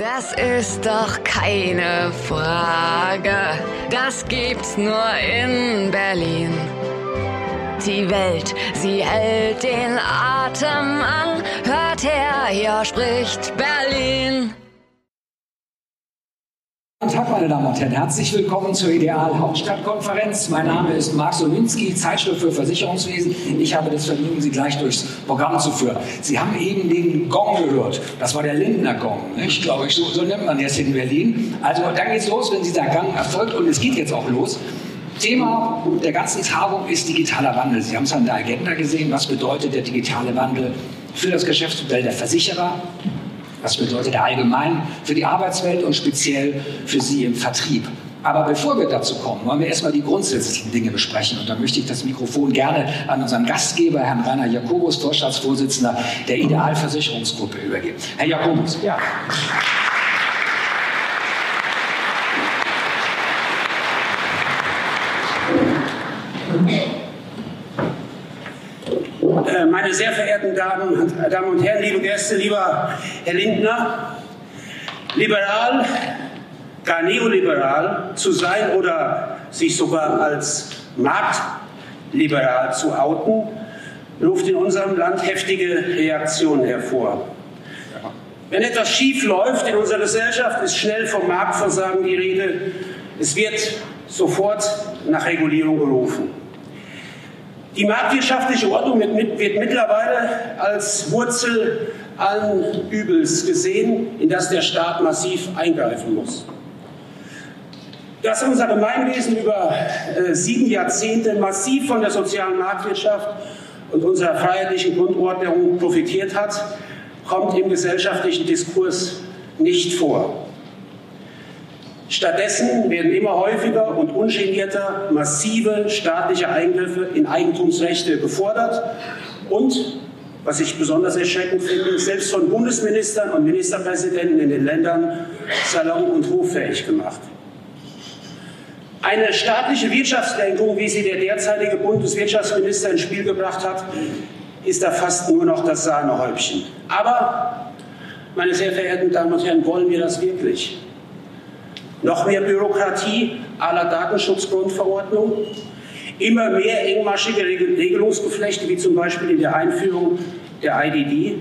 Das ist doch keine Frage. Das gibt's nur in Berlin. Die Welt, sie hält den Atem an. Hört her, hier spricht Berlin. Guten Tag, meine Damen und Herren. Herzlich willkommen zur Ideal Hauptstadtkonferenz. Mein Name ist Marc Solinski, Zeitschrift für Versicherungswesen. Ich habe das Vergnügen, Sie gleich durchs Programm zu führen. Sie haben eben den Gong gehört. Das war der Lindner Gong? Glaube ich, so, so nennt man das in Berlin. Also dann geht's los, wenn dieser Gang erfolgt und es geht jetzt auch los. Thema der ganzen Tagung ist digitaler Wandel. Sie haben es an der Agenda gesehen. Was bedeutet der digitale Wandel für das Geschäftsmodell der Versicherer? Was bedeutet allgemein für die Arbeitswelt und speziell für Sie im Vertrieb? Aber bevor wir dazu kommen, wollen wir erstmal die grundsätzlichen Dinge besprechen. Und da möchte ich das Mikrofon gerne an unseren Gastgeber, Herrn Rainer Jakobus, Vorstandsvorsitzender der Idealversicherungsgruppe, übergeben. Herr Jakobus. Ja. Meine sehr verehrten Damen, Damen und Herren, liebe Gäste, lieber Herr Lindner, liberal, gar neoliberal zu sein oder sich sogar als marktliberal zu outen, ruft in unserem Land heftige Reaktionen hervor. Wenn etwas schief läuft in unserer Gesellschaft, ist schnell vom Marktversagen die Rede. Es wird sofort nach Regulierung gerufen. Die marktwirtschaftliche Ordnung wird mittlerweile als Wurzel allen Übels gesehen, in das der Staat massiv eingreifen muss. Dass unser Gemeinwesen über äh, sieben Jahrzehnte massiv von der sozialen Marktwirtschaft und unserer freiheitlichen Grundordnung profitiert hat, kommt im gesellschaftlichen Diskurs nicht vor. Stattdessen werden immer häufiger und ungenierter massive staatliche Eingriffe in Eigentumsrechte gefordert und, was ich besonders erschreckend finde, selbst von Bundesministern und Ministerpräsidenten in den Ländern salon- und hoffähig gemacht. Eine staatliche Wirtschaftslenkung, wie sie der derzeitige Bundeswirtschaftsminister ins Spiel gebracht hat, ist da fast nur noch das Sahnehäubchen. Aber, meine sehr verehrten Damen und Herren, wollen wir das wirklich? Noch mehr Bürokratie aller Datenschutzgrundverordnung, immer mehr engmaschige Regelungsgeflechte, wie zum Beispiel in der Einführung der IDD,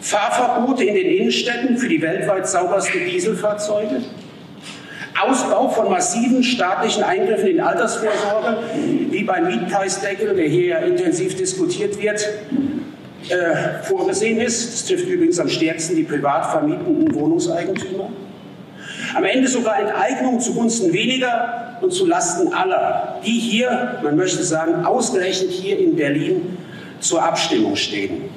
Fahrverbote in den Innenstädten für die weltweit saubersten Dieselfahrzeuge, Ausbau von massiven staatlichen Eingriffen in Altersvorsorge, wie beim Mietpreisdeckel, der hier ja intensiv diskutiert wird, äh, vorgesehen ist. Das trifft übrigens am stärksten die privat vermietenden Wohnungseigentümer. Am Ende sogar Enteignung zugunsten weniger und zulasten aller, die hier, man möchte sagen, ausgerechnet hier in Berlin zur Abstimmung stehen.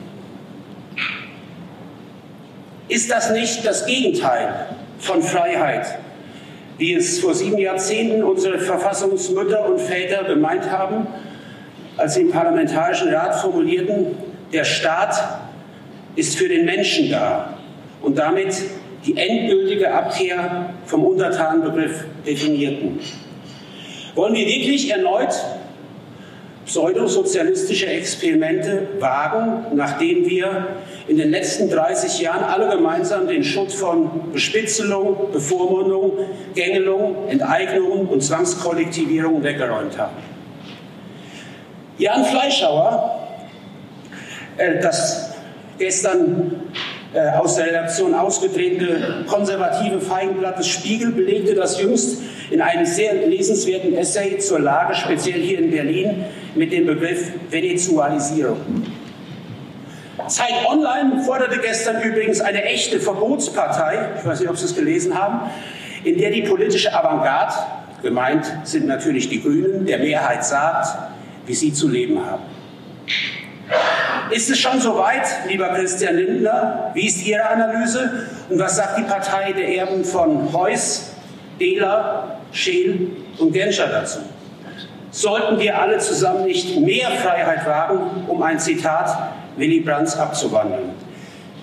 Ist das nicht das Gegenteil von Freiheit, wie es vor sieben Jahrzehnten unsere Verfassungsmütter und Väter gemeint haben, als sie im Parlamentarischen Rat formulierten, der Staat ist für den Menschen da und damit die endgültige Abkehr vom Untertanenbegriff definierten. Wollen wir wirklich erneut pseudosozialistische Experimente wagen, nachdem wir in den letzten 30 Jahren alle gemeinsam den Schutz von Bespitzelung, Bevormundung, Gängelung, Enteignung und Zwangskollektivierung weggeräumt haben. Jan Fleischhauer, äh, das gestern äh, aus der Redaktion ausgetretene konservative Feigenblatt des Spiegel belegte das jüngst in einem sehr lesenswerten Essay zur Lage, speziell hier in Berlin, mit dem Begriff Venezualisierung. Zeit Online forderte gestern übrigens eine echte Verbotspartei, ich weiß nicht, ob Sie es gelesen haben, in der die politische Avantgarde, gemeint sind natürlich die Grünen, der Mehrheit sagt, wie sie zu leben haben. Ist es schon so weit, lieber Christian Lindner? Wie ist Ihre Analyse? Und was sagt die Partei der Erben von Heuss, Dehler, Scheel und Genscher dazu? Sollten wir alle zusammen nicht mehr Freiheit wagen, um ein Zitat Willy Brandts abzuwandeln?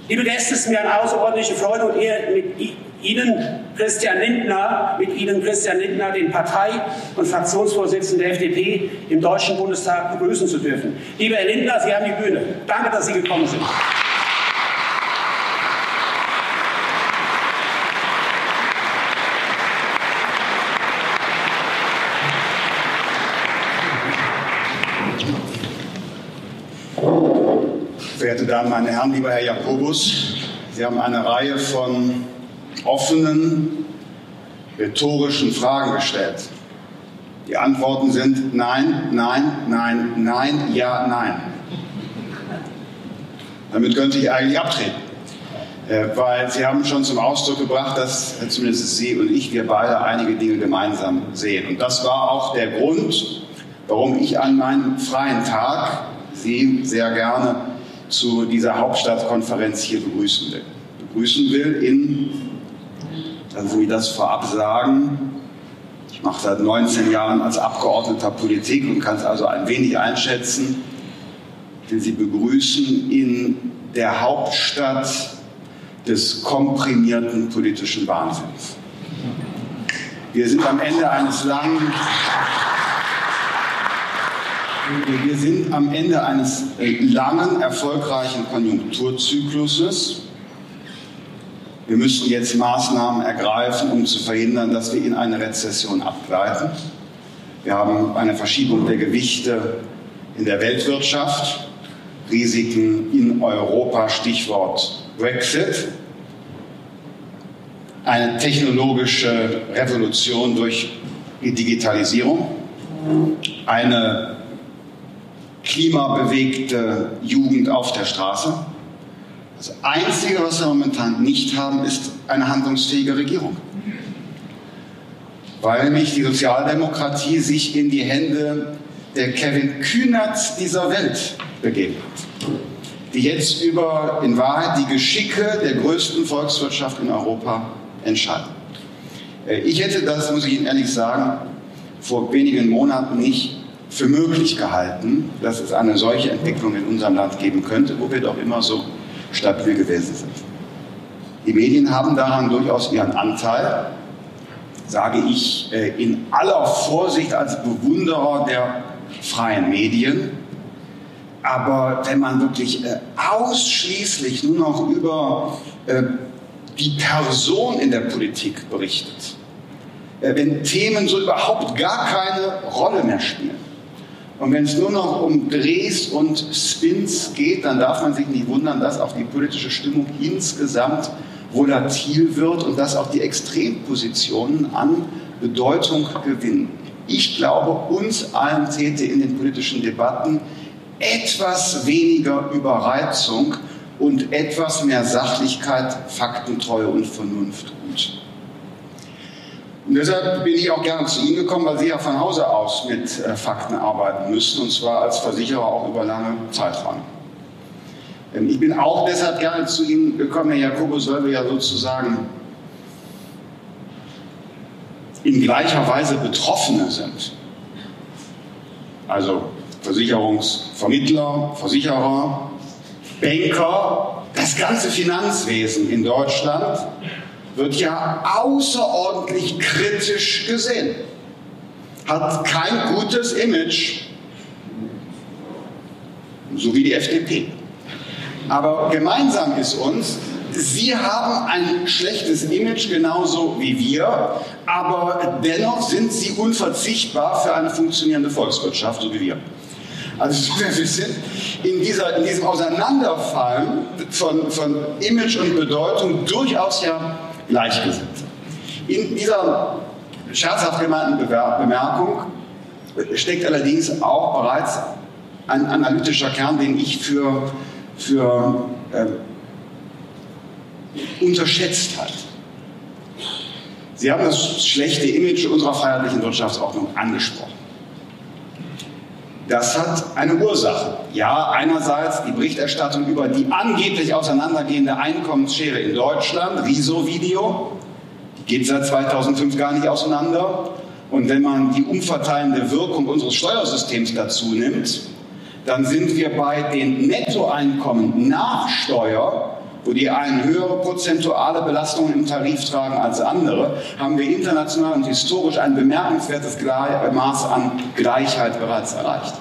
Liebe Gäste, es ist mir eine außerordentliche Freude und Ehre, mit Ihnen Christian Lindner, mit Ihnen Christian Lindner, den Partei- und Fraktionsvorsitzenden der FDP im Deutschen Bundestag begrüßen zu dürfen. Lieber Herr Lindner, Sie haben die Bühne. Danke, dass Sie gekommen sind. Verehrte Damen, meine Herren, lieber Herr Jakobus, Sie haben eine Reihe von offenen, rhetorischen Fragen gestellt. Die Antworten sind Nein, Nein, Nein, Nein, Ja, Nein. Damit könnte ich eigentlich abtreten. Äh, weil Sie haben schon zum Ausdruck gebracht, dass zumindest Sie und ich, wir beide einige Dinge gemeinsam sehen. Und das war auch der Grund, warum ich an meinem freien Tag Sie sehr gerne zu dieser Hauptstadtkonferenz hier begrüßen will. Begrüßen will in, lassen Sie mich das vorab sagen, ich mache seit 19 Jahren als Abgeordneter Politik und kann es also ein wenig einschätzen. Will Sie begrüßen in der Hauptstadt des komprimierten politischen Wahnsinns. Wir sind am Ende eines langen wir sind am Ende eines langen, erfolgreichen Konjunkturzykluses. Wir müssen jetzt Maßnahmen ergreifen, um zu verhindern, dass wir in eine Rezession abgleiten. Wir haben eine Verschiebung der Gewichte in der Weltwirtschaft, Risiken in Europa, Stichwort Brexit, eine technologische Revolution durch die Digitalisierung, eine klimabewegte Jugend auf der Straße. Das Einzige, was wir momentan nicht haben, ist eine handlungsfähige Regierung. Weil nämlich die Sozialdemokratie sich in die Hände der Kevin Kühnerts dieser Welt begeben hat, die jetzt über in Wahrheit die Geschicke der größten Volkswirtschaft in Europa entscheiden. Äh, ich hätte das, muss ich Ihnen ehrlich sagen, vor wenigen Monaten nicht für möglich gehalten, dass es eine solche Entwicklung in unserem Land geben könnte, wo wir doch immer so stabil gewesen sind. Die Medien haben daran durchaus ihren Anteil, sage ich äh, in aller Vorsicht als Bewunderer der freien Medien. Aber wenn man wirklich äh, ausschließlich nur noch über äh, die Person in der Politik berichtet, wenn Themen so überhaupt gar keine Rolle mehr spielen, und wenn es nur noch um Drehs und Spins geht, dann darf man sich nicht wundern, dass auch die politische Stimmung insgesamt volatil wird und dass auch die Extrempositionen an Bedeutung gewinnen. Ich glaube, uns allen täte in den politischen Debatten etwas weniger Überreizung und etwas mehr Sachlichkeit, Faktentreue und Vernunft gut. Und deshalb bin ich auch gerne zu Ihnen gekommen, weil Sie ja von Hause aus mit äh, Fakten arbeiten müssen, und zwar als Versicherer auch über lange Zeiträume. Ähm, ich bin auch deshalb gerne zu Ihnen gekommen, Herr Jakobus, weil wir ja sozusagen in gleicher Weise Betroffene sind. Also Versicherungsvermittler, Versicherer, Banker, das ganze Finanzwesen in Deutschland wird ja außerordentlich kritisch gesehen, hat kein gutes Image, so wie die FDP. Aber gemeinsam ist uns, Sie haben ein schlechtes Image genauso wie wir, aber dennoch sind Sie unverzichtbar für eine funktionierende Volkswirtschaft, so wie wir. Also wir sind in, dieser, in diesem Auseinanderfallen von, von Image und Bedeutung durchaus ja Gleichgesinnte. In dieser scherzhaft gemeinten Bemerkung steckt allerdings auch bereits ein analytischer Kern, den ich für, für äh, unterschätzt halte. Sie haben das schlechte Image unserer freiheitlichen Wirtschaftsordnung angesprochen. Das hat eine Ursache. Ja, einerseits die Berichterstattung über die angeblich auseinandergehende Einkommensschere in Deutschland, Riso-Video, die geht seit 2005 gar nicht auseinander. Und wenn man die umverteilende Wirkung unseres Steuersystems dazu nimmt, dann sind wir bei den Nettoeinkommen nach Steuer wo die einen höhere prozentuale Belastungen im Tarif tragen als andere, haben wir international und historisch ein bemerkenswertes Maß an Gleichheit bereits erreicht.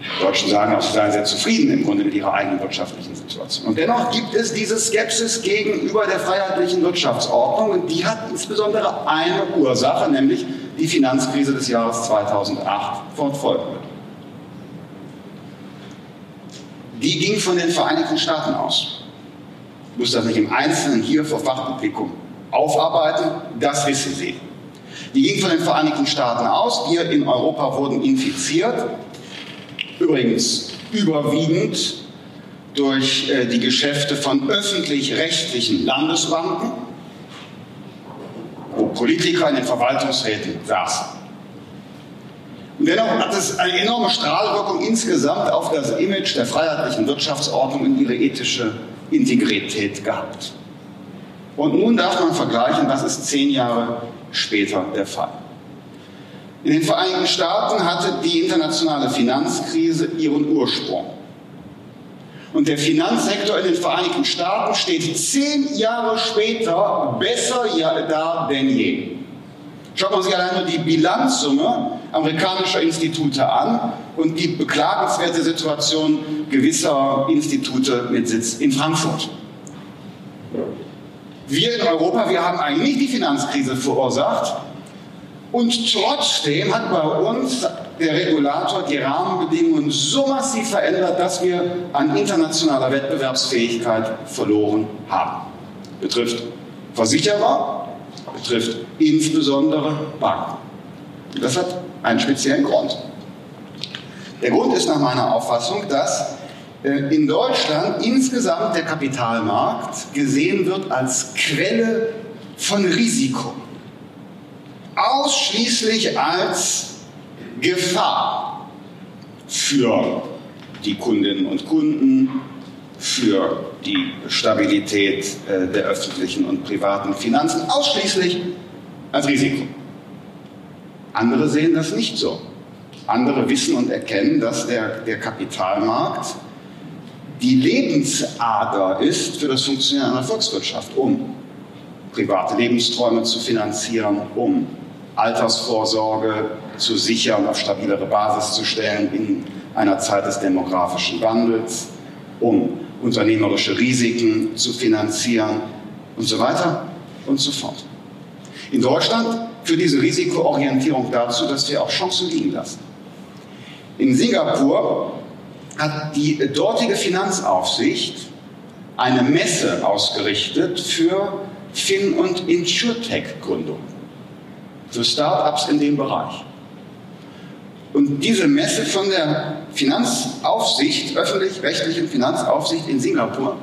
Die Deutschen sagen auch, sie seien sehr zufrieden im Grunde mit ihrer eigenen wirtschaftlichen Situation. Und dennoch gibt es diese Skepsis gegenüber der freiheitlichen Wirtschaftsordnung und die hat insbesondere eine Ursache, nämlich die Finanzkrise des Jahres 2008 fortfolgen wird. Die ging von den Vereinigten Staaten aus. Ich muss das nicht im Einzelnen hier vor Fachpublikum aufarbeiten, das wissen Sie. Die ging von den Vereinigten Staaten aus, wir in Europa wurden infiziert, übrigens überwiegend durch äh, die Geschäfte von öffentlich-rechtlichen Landesbanken, wo Politiker in den Verwaltungsräten saßen. Und dennoch hat es eine enorme Strahlwirkung insgesamt auf das Image der freiheitlichen Wirtschaftsordnung und ihre ethische Integrität gehabt. Und nun darf man vergleichen, was ist zehn Jahre später der Fall. In den Vereinigten Staaten hatte die internationale Finanzkrise ihren Ursprung. Und der Finanzsektor in den Vereinigten Staaten steht zehn Jahre später besser da denn je. Schaut man sich allein nur die Bilanzsumme amerikanischer Institute an und die beklagenswerte Situation gewisser Institute mit Sitz in Frankfurt. Wir in Europa, wir haben eigentlich die Finanzkrise verursacht und trotzdem hat bei uns der Regulator die Rahmenbedingungen so massiv verändert, dass wir an internationaler Wettbewerbsfähigkeit verloren haben. Betrifft Versicherer, betrifft insbesondere Banken. Das hat einen speziellen Grund. Der Grund ist nach meiner Auffassung, dass äh, in Deutschland insgesamt der Kapitalmarkt gesehen wird als Quelle von Risiko. Ausschließlich als Gefahr für die Kundinnen und Kunden, für die Stabilität äh, der öffentlichen und privaten Finanzen ausschließlich als Risiko. Andere sehen das nicht so. Andere wissen und erkennen, dass der, der Kapitalmarkt die Lebensader ist für das Funktionieren einer Volkswirtschaft, um private Lebensträume zu finanzieren, um Altersvorsorge zu sichern, auf stabilere Basis zu stellen in einer Zeit des demografischen Wandels, um unternehmerische Risiken zu finanzieren und so weiter und so fort. In Deutschland führt diese Risikoorientierung dazu, dass wir auch Chancen liegen lassen. In Singapur hat die dortige Finanzaufsicht eine Messe ausgerichtet für Fin- und Insurtech-Gründung, für Start-ups in dem Bereich. Und diese Messe von der Finanzaufsicht, öffentlich-rechtlichen Finanzaufsicht in Singapur,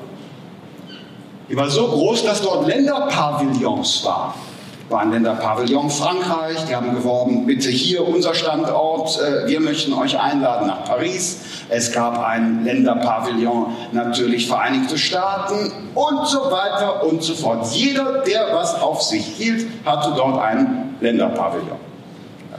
die war so groß, dass dort Länderpavillons waren. War ein Länderpavillon Frankreich, die haben geworben, bitte hier unser Standort, äh, wir möchten euch einladen nach Paris. Es gab ein Länderpavillon natürlich Vereinigte Staaten und so weiter und so fort. Jeder, der was auf sich hielt, hatte dort einen Länderpavillon.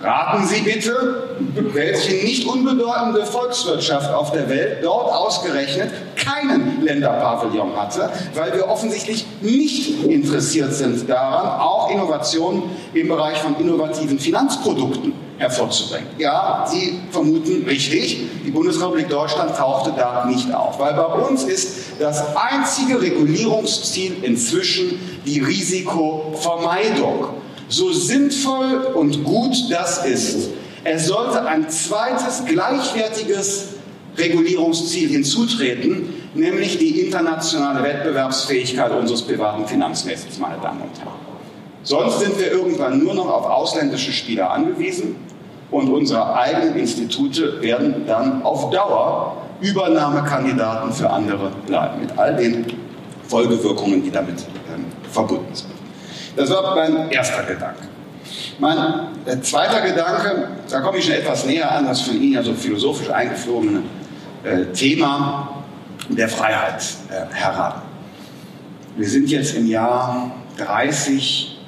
Raten Sie bitte, welche nicht unbedeutende Volkswirtschaft auf der Welt dort ausgerechnet keinen Länderpavillon hatte, weil wir offensichtlich nicht interessiert sind daran, auch Innovationen im Bereich von innovativen Finanzprodukten hervorzubringen. Ja, Sie vermuten richtig, die Bundesrepublik Deutschland tauchte da nicht auf, weil bei uns ist das einzige Regulierungsziel inzwischen die Risikovermeidung so sinnvoll und gut das ist, es sollte ein zweites gleichwertiges Regulierungsziel hinzutreten, nämlich die internationale Wettbewerbsfähigkeit unseres privaten Finanzwesens, meine Damen und Herren. Sonst sind wir irgendwann nur noch auf ausländische Spieler angewiesen und unsere eigenen Institute werden dann auf Dauer Übernahmekandidaten für andere bleiben, mit all den Folgewirkungen, die damit ähm, verbunden sind. Das war mein erster Gedanke. Mein zweiter Gedanke, da komme ich schon etwas näher an das von Ihnen ja so philosophisch eingeflogene äh, Thema der Freiheit äh, heran. Wir sind jetzt im Jahr 30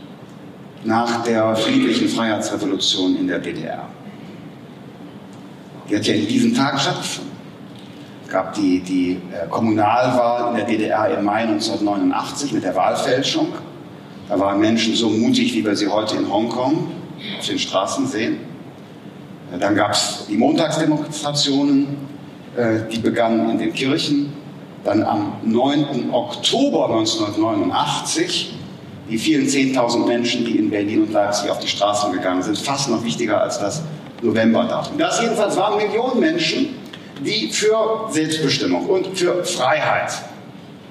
nach der friedlichen Freiheitsrevolution in der DDR. Die hat ja in diesen Tagen stattgefunden. Es gab die, die äh, Kommunalwahl in der DDR im Mai 1989 mit der Wahlfälschung. Da waren Menschen so mutig, wie wir sie heute in Hongkong auf den Straßen sehen. Dann gab es die Montagsdemonstrationen, äh, die begannen in den Kirchen. Dann am 9. Oktober 1989 die vielen 10.000 Menschen, die in Berlin und Leipzig auf die Straßen gegangen sind, fast noch wichtiger als das Novemberdatum. Das jedenfalls waren Millionen Menschen, die für Selbstbestimmung und für Freiheit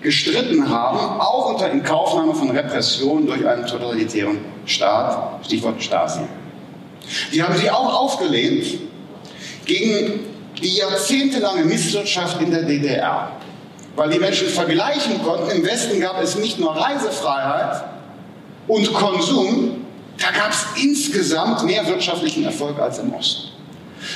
gestritten haben, auch unter Inkaufnahme von Repression durch einen totalitären Staat, Stichwort Stasi. Die haben sie auch aufgelehnt gegen die jahrzehntelange Misswirtschaft in der DDR. Weil die Menschen vergleichen konnten, im Westen gab es nicht nur Reisefreiheit und Konsum, da gab es insgesamt mehr wirtschaftlichen Erfolg als im Osten.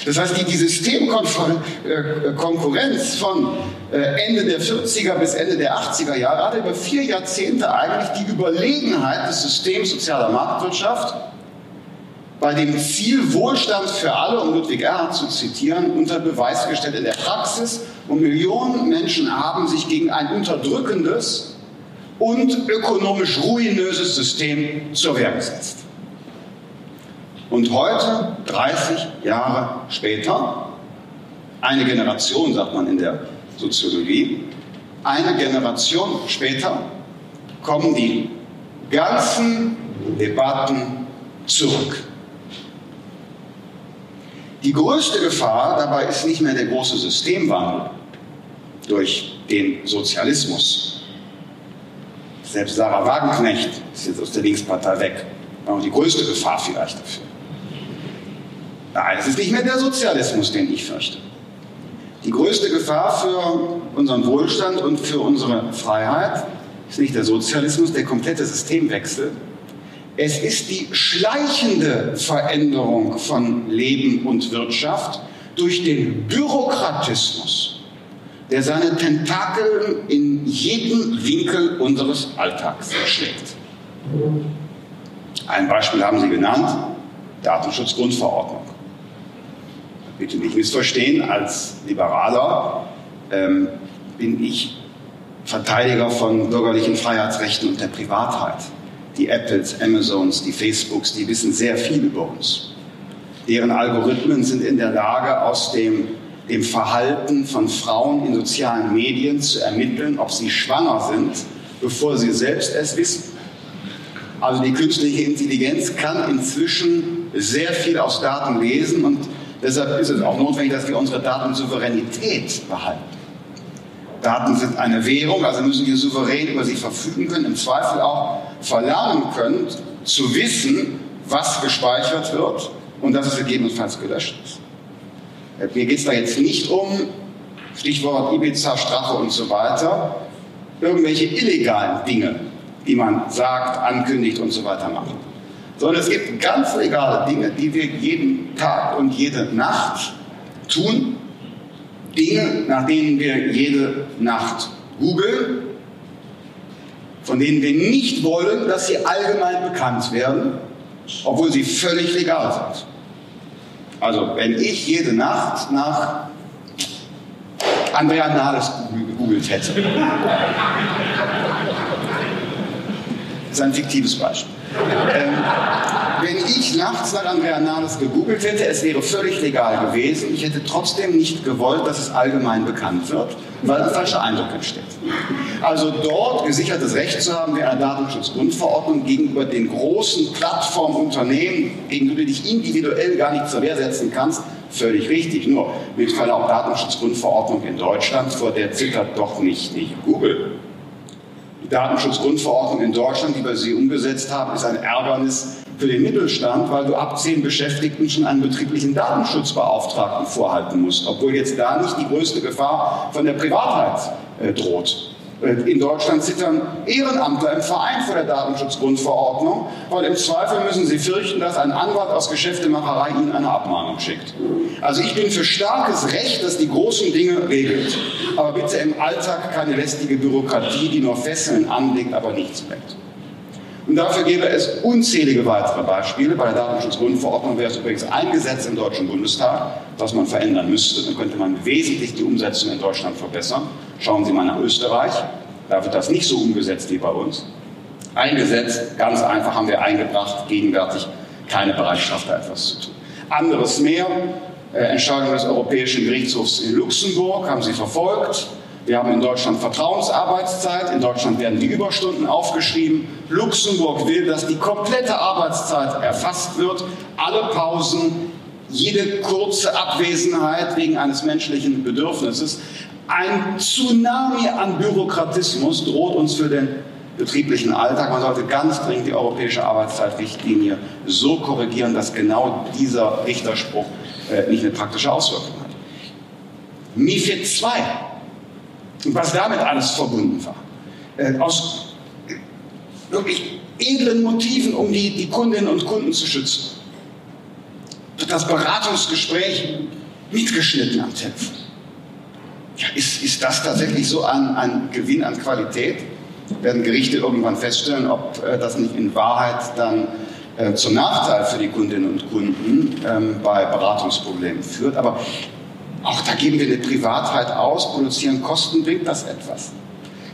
Das heißt, die, die Systemkonkurrenz von äh, Ende der 40er bis Ende der 80er Jahre hatte über vier Jahrzehnte eigentlich die Überlegenheit des Systems sozialer Marktwirtschaft bei dem Ziel Wohlstand für alle, um Ludwig Erhard zu zitieren, unter Beweis gestellt in der Praxis. Und Millionen Menschen haben sich gegen ein unterdrückendes und ökonomisch ruinöses System zur Wehr gesetzt. Und heute, 30 Jahre später, eine Generation, sagt man in der Soziologie, eine Generation später kommen die ganzen Debatten zurück. Die größte Gefahr dabei ist nicht mehr der große Systemwandel durch den Sozialismus. Selbst Sarah Wagenknecht ist jetzt aus der Linkspartei weg. War die größte Gefahr vielleicht dafür. Nein, es ist nicht mehr der Sozialismus, den ich fürchte. Die größte Gefahr für unseren Wohlstand und für unsere Freiheit ist nicht der Sozialismus, der komplette Systemwechsel, es ist die schleichende Veränderung von Leben und Wirtschaft durch den Bürokratismus, der seine Tentakel in jeden Winkel unseres Alltags schlägt. Ein Beispiel haben Sie genannt, Datenschutzgrundverordnung. Bitte nicht missverstehen, als Liberaler ähm, bin ich Verteidiger von bürgerlichen Freiheitsrechten und der Privatheit die Apples, Amazons, die Facebooks, die wissen sehr viel über uns. Deren Algorithmen sind in der Lage, aus dem, dem Verhalten von Frauen in sozialen Medien zu ermitteln, ob sie schwanger sind, bevor sie selbst es wissen. Also die künstliche Intelligenz kann inzwischen sehr viel aus Daten lesen und deshalb ist es auch notwendig, dass wir unsere Datensouveränität behalten. Daten sind eine Währung, also müssen wir souverän über sie verfügen können, im Zweifel auch verlangen können, zu wissen, was gespeichert wird und dass es gegebenenfalls gelöscht ist. Mir geht es da jetzt nicht um, Stichwort Ibiza, Strache und so weiter, irgendwelche illegalen Dinge, die man sagt, ankündigt und so weiter macht. Sondern es gibt ganz legale Dinge, die wir jeden Tag und jede Nacht tun Dinge, nach denen wir jede Nacht googeln, von denen wir nicht wollen, dass sie allgemein bekannt werden, obwohl sie völlig legal sind. Also, wenn ich jede Nacht nach Andrea Nahles gegoogelt hätte, das ist ein fiktives Beispiel. Ähm, wenn ich nachts nach Andrea Nahles gegoogelt hätte, es wäre völlig legal gewesen. Ich hätte trotzdem nicht gewollt, dass es allgemein bekannt wird, weil ein falscher Eindruck entsteht. Also dort gesichertes Recht zu haben, wäre eine Datenschutzgrundverordnung gegenüber den großen Plattformunternehmen, gegenüber du dich individuell gar nicht zur Wehr setzen kannst, völlig richtig. Nur mit Verlaub Datenschutzgrundverordnung in Deutschland, vor der zittert doch nicht, nicht Google. Datenschutzgrundverordnung in Deutschland, die wir sie umgesetzt haben, ist ein Ärgernis für den Mittelstand, weil du ab zehn Beschäftigten schon einen betrieblichen Datenschutzbeauftragten vorhalten musst, obwohl jetzt da nicht die größte Gefahr von der Privatheit äh, droht. In Deutschland zittern Ehrenamtler im Verein vor der Datenschutzgrundverordnung, weil im Zweifel müssen sie fürchten, dass ein Anwalt aus Geschäftemacherei ihnen eine Abmahnung schickt. Also ich bin für starkes Recht, das die großen Dinge regelt. Aber bitte im Alltag keine lästige Bürokratie, die nur Fesseln anlegt, aber nichts bringt. Und dafür gäbe es unzählige weitere Beispiele. Bei der Datenschutzgrundverordnung wäre es übrigens ein Gesetz im Deutschen Bundestag, das man verändern müsste. Dann könnte man wesentlich die Umsetzung in Deutschland verbessern. Schauen Sie mal nach Österreich. Da wird das nicht so umgesetzt wie bei uns. Ein Gesetz, ganz einfach haben wir eingebracht, gegenwärtig keine Bereitschaft, da etwas zu tun. Anderes mehr, äh, Entscheidung des Europäischen Gerichtshofs in Luxemburg haben Sie verfolgt. Wir haben in Deutschland Vertrauensarbeitszeit. In Deutschland werden die Überstunden aufgeschrieben. Luxemburg will, dass die komplette Arbeitszeit erfasst wird. Alle Pausen, jede kurze Abwesenheit wegen eines menschlichen Bedürfnisses. Ein Tsunami an Bürokratismus droht uns für den betrieblichen Alltag. Man sollte ganz dringend die europäische Arbeitszeitrichtlinie so korrigieren, dass genau dieser Richterspruch äh, nicht eine praktische Auswirkung hat. MIFID II und was damit alles verbunden war, äh, aus wirklich edlen Motiven, um die, die Kundinnen und Kunden zu schützen, wird das Beratungsgespräch mitgeschnitten am Telefon. Ja, ist, ist das tatsächlich so ein, ein Gewinn an Qualität? Werden Gerichte irgendwann feststellen, ob äh, das nicht in Wahrheit dann äh, zum Nachteil für die Kundinnen und Kunden ähm, bei Beratungsproblemen führt. Aber auch da geben wir eine Privatheit aus, produzieren Kosten, bringt das etwas.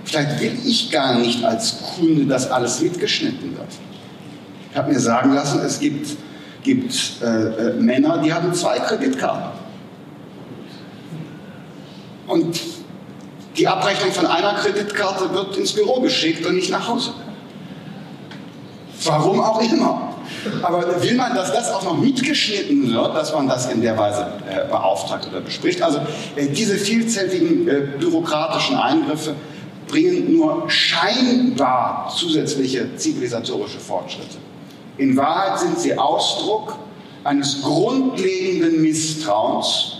Vielleicht will ich gar nicht als Kunde, dass alles mitgeschnitten wird. Ich habe mir sagen lassen, es gibt, gibt äh, äh, Männer, die haben zwei Kreditkarten. Und die Abrechnung von einer Kreditkarte wird ins Büro geschickt und nicht nach Hause. Warum auch immer. Aber will man, dass das auch noch mitgeschnitten wird, dass man das in der Weise äh, beauftragt oder bespricht? Also äh, diese vielzähligen äh, bürokratischen Eingriffe bringen nur scheinbar zusätzliche zivilisatorische Fortschritte. In Wahrheit sind sie Ausdruck eines grundlegenden Misstrauens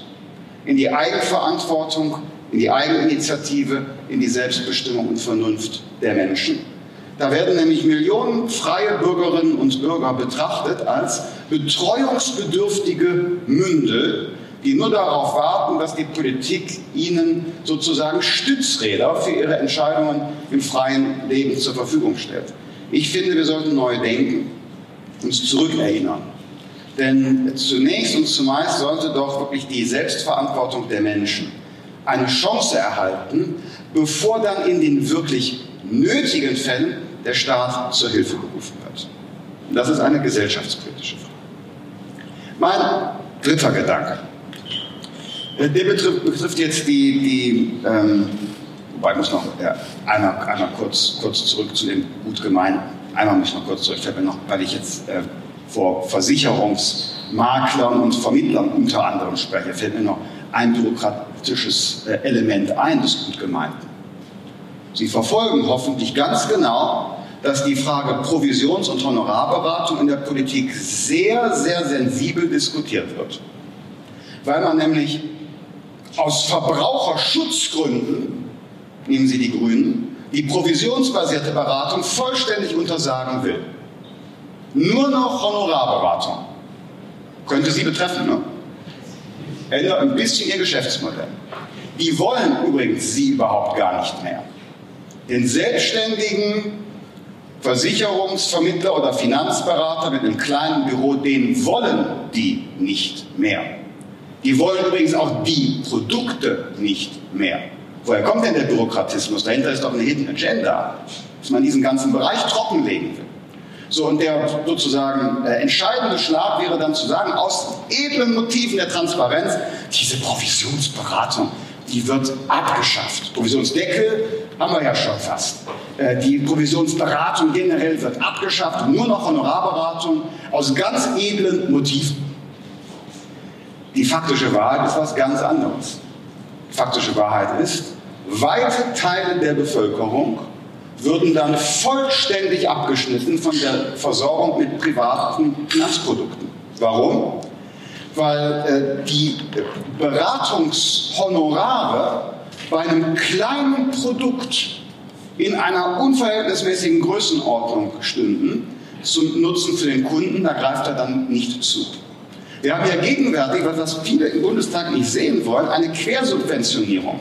in die Eigenverantwortung, in die Eigeninitiative, in die Selbstbestimmung und Vernunft der Menschen. Da werden nämlich Millionen freie Bürgerinnen und Bürger betrachtet als betreuungsbedürftige Mündel, die nur darauf warten, dass die Politik ihnen sozusagen Stützräder für ihre Entscheidungen im freien Leben zur Verfügung stellt. Ich finde, wir sollten neu denken, uns zurückerinnern. Denn zunächst und zumeist sollte doch wirklich die Selbstverantwortung der Menschen eine Chance erhalten, bevor dann in den wirklich nötigen Fällen der Staat zur Hilfe gerufen wird. Und das ist eine gesellschaftspolitische Frage. Mein dritter Gedanke. Der betrifft, betrifft jetzt die, die ähm, wobei ich muss noch ja, einmal, einmal kurz, kurz zurück zu dem gut gemeinen. Einmal muss ich noch kurz zurück, weil ich jetzt äh, vor Versicherungsmaklern und Vermittlern unter anderem spreche, fällt mir noch ein bürokratisches äh, Element ein des gut gemeinten. Sie verfolgen hoffentlich ganz genau, dass die Frage Provisions- und Honorarberatung in der Politik sehr, sehr sensibel diskutiert wird. Weil man nämlich aus Verbraucherschutzgründen, nehmen Sie die Grünen, die provisionsbasierte Beratung vollständig untersagen will. Nur noch Honorarberatung. Könnte Sie betreffen, ne? Ändert ein bisschen Ihr Geschäftsmodell. Die wollen übrigens Sie überhaupt gar nicht mehr. Den selbstständigen Versicherungsvermittler oder Finanzberater mit einem kleinen Büro, den wollen die nicht mehr. Die wollen übrigens auch die Produkte nicht mehr. Woher kommt denn der Bürokratismus? Dahinter ist doch eine Hidden Agenda, dass man diesen ganzen Bereich trockenlegen will. So, und der sozusagen äh, entscheidende Schlag wäre dann zu sagen, aus edlen Motiven der Transparenz, diese Provisionsberatung, die wird abgeschafft. Provisionsdeckel haben wir ja schon fast. Äh, die Provisionsberatung generell wird abgeschafft, nur noch Honorarberatung aus ganz edlen Motiven. Die faktische Wahrheit ist was ganz anderes. Die faktische Wahrheit ist, weite Teile der Bevölkerung würden dann vollständig abgeschnitten von der Versorgung mit privaten Finanzprodukten. Warum? Weil äh, die Beratungshonorare bei einem kleinen Produkt in einer unverhältnismäßigen Größenordnung stünden, zum Nutzen für den Kunden, da greift er dann nicht zu. Wir haben ja gegenwärtig, was viele im Bundestag nicht sehen wollen, eine Quersubventionierung.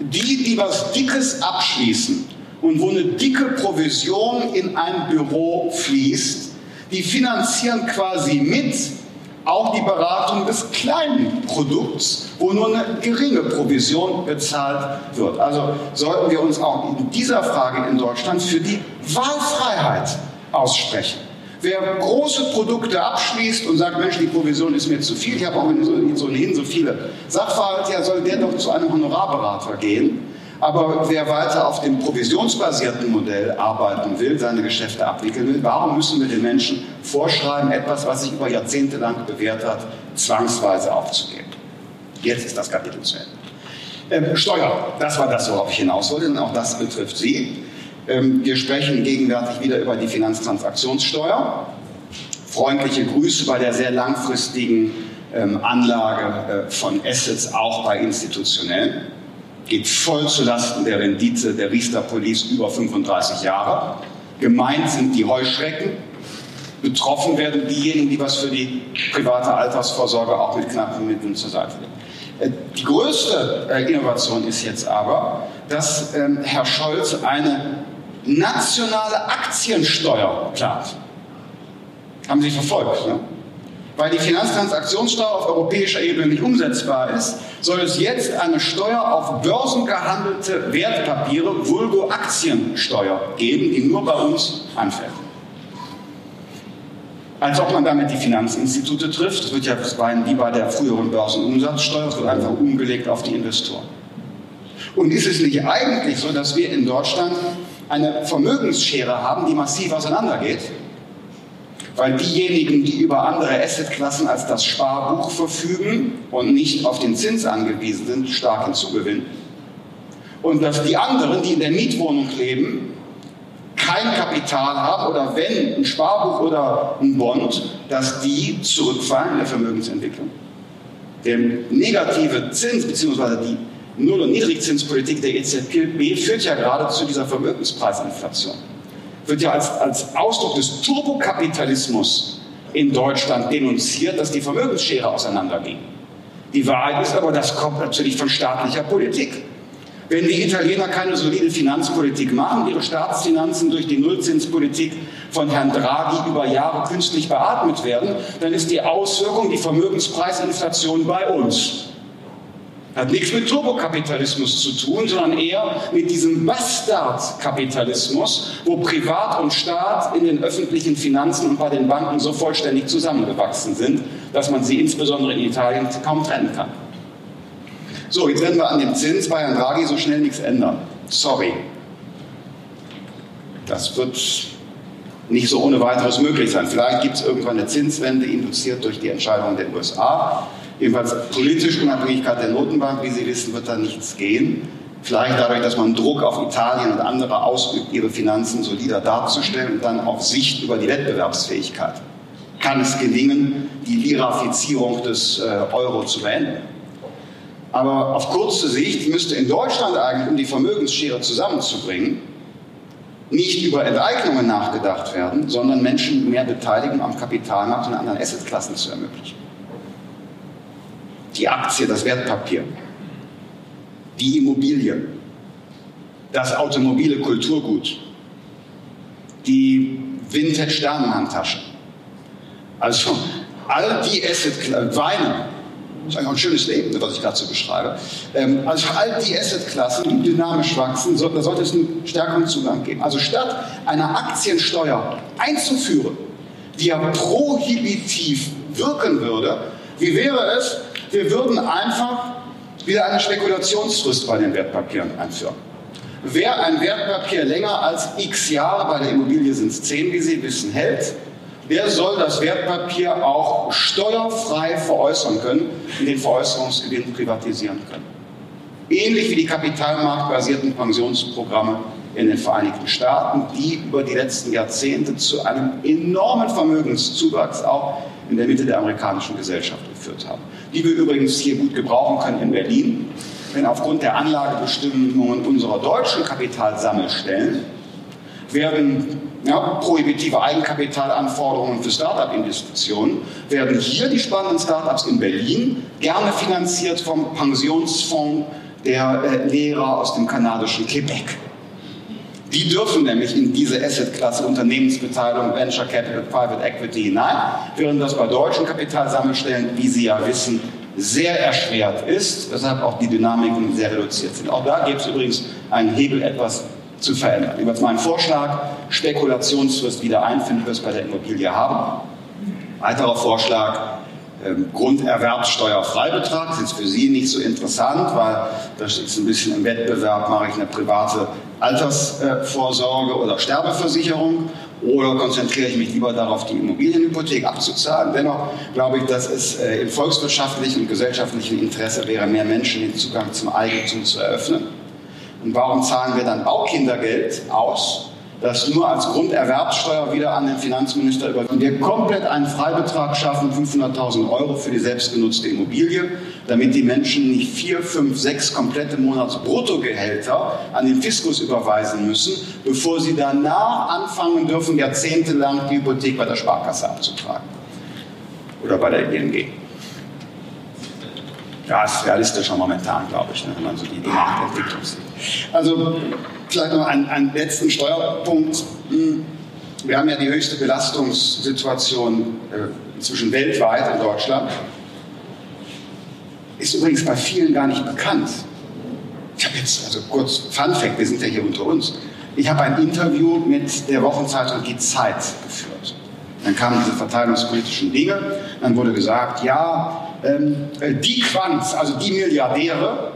Die, die was Dickes abschließen und wo eine dicke Provision in ein Büro fließt, die finanzieren quasi mit auch die Beratung des kleinen Produkts, wo nur eine geringe Provision bezahlt wird. Also sollten wir uns auch in dieser Frage in Deutschland für die Wahlfreiheit aussprechen. Wer große Produkte abschließt und sagt, Mensch, die Provision ist mir zu viel, ich habe auch ohnehin so viele Sachverhalte, ja, soll der doch zu einem Honorarberater gehen. Aber wer weiter auf dem provisionsbasierten Modell arbeiten will, seine Geschäfte abwickeln will, warum müssen wir den Menschen vorschreiben, etwas, was sich über Jahrzehnte lang bewährt hat, zwangsweise aufzugeben. Jetzt ist das Kapitel zu Ende. Ähm, Steuer, das war das, worauf ich hinaus wollte, und auch das betrifft Sie. Ähm, wir sprechen gegenwärtig wieder über die Finanztransaktionssteuer. Freundliche Grüße bei der sehr langfristigen ähm, Anlage äh, von Assets, auch bei institutionellen. Geht voll zulasten der Rendite der Riester Police über 35 Jahre. Gemeint sind die Heuschrecken. Betroffen werden diejenigen, die was für die private Altersvorsorge auch mit knappen Mitteln zur Seite legen. Äh, die größte äh, Innovation ist jetzt aber, dass ähm, Herr Scholz eine nationale Aktiensteuer plant. Haben Sie verfolgt, ne? Weil die Finanztransaktionssteuer auf europäischer Ebene nicht umsetzbar ist, soll es jetzt eine Steuer auf börsengehandelte Wertpapiere, vulgo Aktiensteuer, geben, die nur bei uns anfällt als ob man damit die Finanzinstitute trifft. Das wird ja wie bei der früheren Börsenumsatzsteuer, das wird einfach umgelegt auf die Investoren. Und ist es nicht eigentlich so, dass wir in Deutschland eine Vermögensschere haben, die massiv auseinandergeht? Weil diejenigen, die über andere Assetklassen als das Sparbuch verfügen und nicht auf den Zins angewiesen sind, stark hinzugewinnen. Und dass die anderen, die in der Mietwohnung leben, kein Kapital haben oder wenn ein Sparbuch oder ein Bond, dass die zurückfallen in der Vermögensentwicklung. Der negative Zins bzw. die Null- und Niedrigzinspolitik der EZB führt ja gerade zu dieser Vermögenspreisinflation. Wird ja als, als Ausdruck des Turbokapitalismus in Deutschland denunziert, dass die Vermögensschere auseinanderging. Die Wahrheit ist aber, das kommt natürlich von staatlicher Politik. Wenn die Italiener keine solide Finanzpolitik machen, ihre Staatsfinanzen durch die Nullzinspolitik von Herrn Draghi über Jahre künstlich beatmet werden, dann ist die Auswirkung die Vermögenspreisinflation bei uns. Hat nichts mit Turbokapitalismus zu tun, sondern eher mit diesem Bastardkapitalismus, wo Privat und Staat in den öffentlichen Finanzen und bei den Banken so vollständig zusammengewachsen sind, dass man sie insbesondere in Italien kaum trennen kann. So, jetzt werden wir an dem Zins bei Herrn Draghi so schnell nichts ändern. Sorry. Das wird nicht so ohne weiteres möglich sein. Vielleicht gibt es irgendwann eine Zinswende, induziert durch die Entscheidung der USA. Jedenfalls politisch Unabhängigkeit der Notenbank, wie Sie wissen, wird da nichts gehen. Vielleicht dadurch, dass man Druck auf Italien und andere ausübt, ihre Finanzen solider darzustellen und dann auf Sicht über die Wettbewerbsfähigkeit. Kann es gelingen, die Lirafizierung des äh, Euro zu beenden? Aber auf kurze Sicht müsste in Deutschland eigentlich, um die Vermögensschere zusammenzubringen, nicht über Enteignungen nachgedacht werden, sondern Menschen mehr Beteiligung am Kapitalmarkt und anderen Assetklassen zu ermöglichen. Die Aktie, das Wertpapier, die Immobilie, das automobile Kulturgut, die Vintage-Damenhandtasche. Also all die Assetklassen, Weine, das ist eigentlich auch ein schönes Leben, was ich so beschreibe. Ähm, also all die Assetklassen, die dynamisch wachsen, da sollte es einen stärkeren Zugang geben. Also statt einer Aktiensteuer einzuführen, die ja prohibitiv wirken würde, wie wäre es, wir würden einfach wieder eine Spekulationsfrist bei den Wertpapieren einführen. Wer ein Wertpapier länger als x Jahre, bei der Immobilie sind es 10, wie Sie wissen, hält, Wer soll das Wertpapier auch steuerfrei veräußern können und den Veräußerungsgewinn privatisieren können. Ähnlich wie die kapitalmarktbasierten Pensionsprogramme in den Vereinigten Staaten, die über die letzten Jahrzehnte zu einem enormen Vermögenszuwachs auch in der Mitte der amerikanischen Gesellschaft geführt haben. Die wir übrigens hier gut gebrauchen können in Berlin, denn aufgrund der Anlagebestimmungen unserer deutschen Kapitalsammelstellen werden ja, prohibitive Eigenkapitalanforderungen für Start-up-Investitionen, werden hier die spannenden Start-ups in Berlin gerne finanziert vom Pensionsfonds der äh, Lehrer aus dem kanadischen Quebec. Die dürfen nämlich in diese Assetklasse Unternehmensbeteiligung, Venture Capital, Private Equity hinein, während das bei deutschen Kapitalsammelstellen, wie Sie ja wissen, sehr erschwert ist, weshalb auch die Dynamiken sehr reduziert sind. Auch da gibt es übrigens einen Hebel etwas zu verändern. Über meinen Vorschlag, Spekulationsfrist wieder einfinden wir es bei der Immobilie haben. Weiterer Vorschlag, Grunderwerbsteuerfreibetrag. Das ist für Sie nicht so interessant, weil das ist ein bisschen im Wettbewerb, mache ich eine private Altersvorsorge oder Sterbeversicherung Oder konzentriere ich mich lieber darauf, die Immobilienhypothek abzuzahlen? Dennoch glaube ich, dass es äh, im volkswirtschaftlichen und gesellschaftlichen Interesse wäre, mehr Menschen den Zugang zum Eigentum zu eröffnen. Und warum zahlen wir dann Baukindergeld aus, das nur als Grunderwerbsteuer wieder an den Finanzminister über wir komplett einen Freibetrag schaffen, 500.000 Euro für die selbstgenutzte Immobilie, damit die Menschen nicht vier, fünf, sechs komplette Monatsbruttogehälter an den Fiskus überweisen müssen, bevor sie danach anfangen dürfen, jahrzehntelang die Hypothek bei der Sparkasse abzutragen oder bei der ING. Ja, ist realistischer momentan, glaube ich, ne, wenn man so die Marktentwicklung sieht. Also vielleicht noch einen, einen letzten Steuerpunkt. Hm, wir haben ja die höchste Belastungssituation äh, inzwischen weltweit in Deutschland. Ist übrigens bei vielen gar nicht bekannt. Ich habe jetzt, also kurz Fun Fact, wir sind ja hier unter uns. Ich habe ein Interview mit der Wochenzeitung Die Zeit geführt. Dann kamen diese verteilungspolitischen Dinge. Dann wurde gesagt, ja, ähm, äh, die Quanz, also die Milliardäre,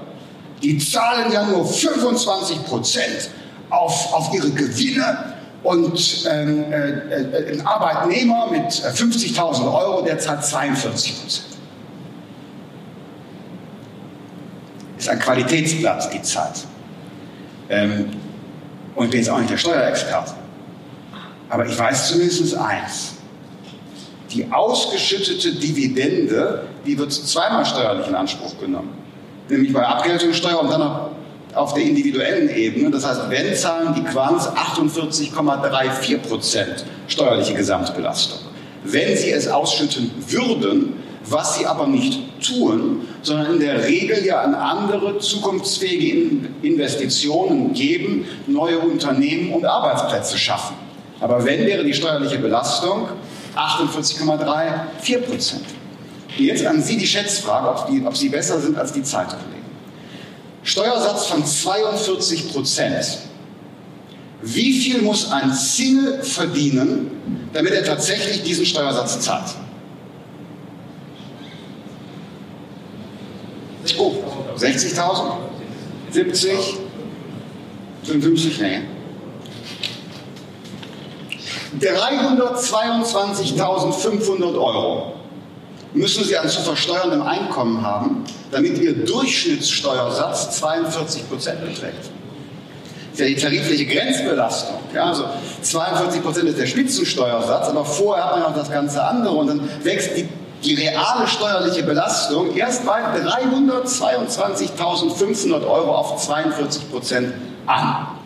die zahlen ja nur 25 Prozent auf, auf ihre Gewinne und ähm, äh, äh ein Arbeitnehmer mit 50.000 äh, Euro, der zahlt 42 Prozent. Ist ein Qualitätsblatt, die Zeit. Ähm, und ich bin jetzt auch nicht der Steuerexperte. Aber ich weiß zumindest eins. Die ausgeschüttete Dividende, die wird zweimal steuerlich in Anspruch genommen nämlich bei Abgeltungssteuer und dann auf der individuellen Ebene. Das heißt, wenn zahlen die Quants 48,34 Prozent steuerliche Gesamtbelastung. Wenn sie es ausschütten würden, was sie aber nicht tun, sondern in der Regel ja an andere zukunftsfähige Investitionen geben, neue Unternehmen und Arbeitsplätze schaffen. Aber wenn wäre die steuerliche Belastung 48,34 Prozent. Jetzt an Sie die Schätzfrage, ob, die, ob Sie besser sind als die Zeitkollegen. Steuersatz von 42 Prozent. Wie viel muss ein Single verdienen, damit er tatsächlich diesen Steuersatz zahlt? Oh, 60.000? 70? 55? Nee. 322.500 Euro müssen Sie ein zu versteuerndes Einkommen haben, damit Ihr Durchschnittssteuersatz 42 Prozent beträgt. Das ist ja die tarifliche Grenzbelastung. Ja, also 42 Prozent ist der Spitzensteuersatz, aber vorher hat man noch das ganze andere und dann wächst die, die reale steuerliche Belastung erst bei 322.500 Euro auf 42 Prozent an.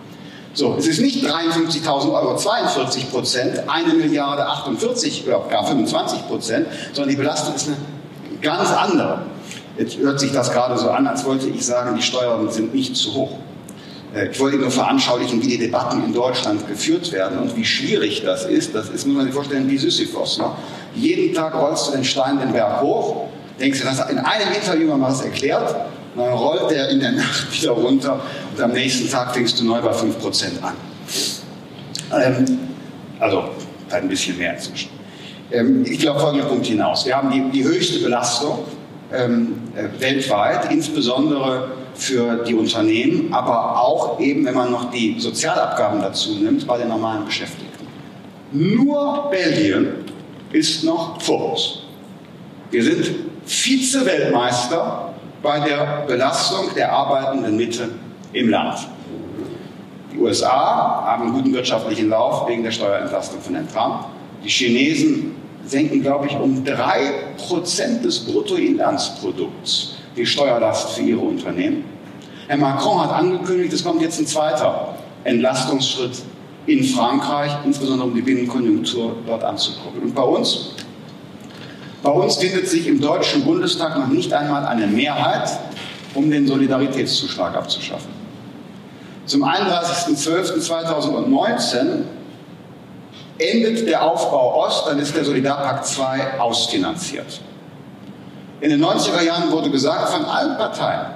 So, es ist nicht 53.000 Euro 42 Prozent, eine Milliarde 48 oder gar 25 Prozent, sondern die Belastung ist eine ganz andere. Jetzt hört sich das gerade so an, als wollte ich sagen, die Steuern sind nicht zu hoch. Äh, ich wollte nur veranschaulichen, wie die Debatten in Deutschland geführt werden und wie schwierig das ist. Das ist, muss man sich vorstellen, wie Sisyphos. Ne? Jeden Tag rollst du den Stein den Berg hoch, denkst du, das in einem Interview mal was erklärt, dann rollt der in der Nacht wieder runter und am nächsten Tag fängst du neu bei 5% an. Ähm, also ein bisschen mehr inzwischen. Ähm, ich glaube folgenden Punkt hinaus. Wir haben die, die höchste Belastung ähm, äh, weltweit, insbesondere für die Unternehmen, aber auch eben, wenn man noch die Sozialabgaben dazu nimmt, bei den normalen Beschäftigten. Nur Belgien ist noch vor uns. Wir sind Vize-Weltmeister bei der Belastung der arbeitenden Mitte im Land. Die USA haben einen guten wirtschaftlichen Lauf wegen der Steuerentlastung von Herrn Trump. Die Chinesen senken, glaube ich, um drei Prozent des Bruttoinlandsprodukts die Steuerlast für ihre Unternehmen. Herr Macron hat angekündigt, es kommt jetzt ein zweiter Entlastungsschritt in Frankreich, insbesondere um die Binnenkonjunktur dort anzukurbeln. Und bei uns? Bei uns findet sich im Deutschen Bundestag noch nicht einmal eine Mehrheit, um den Solidaritätszuschlag abzuschaffen. Zum 31.12.2019 endet der Aufbau Ost, dann ist der Solidarpakt 2 ausfinanziert. In den 90er Jahren wurde gesagt von allen Parteien,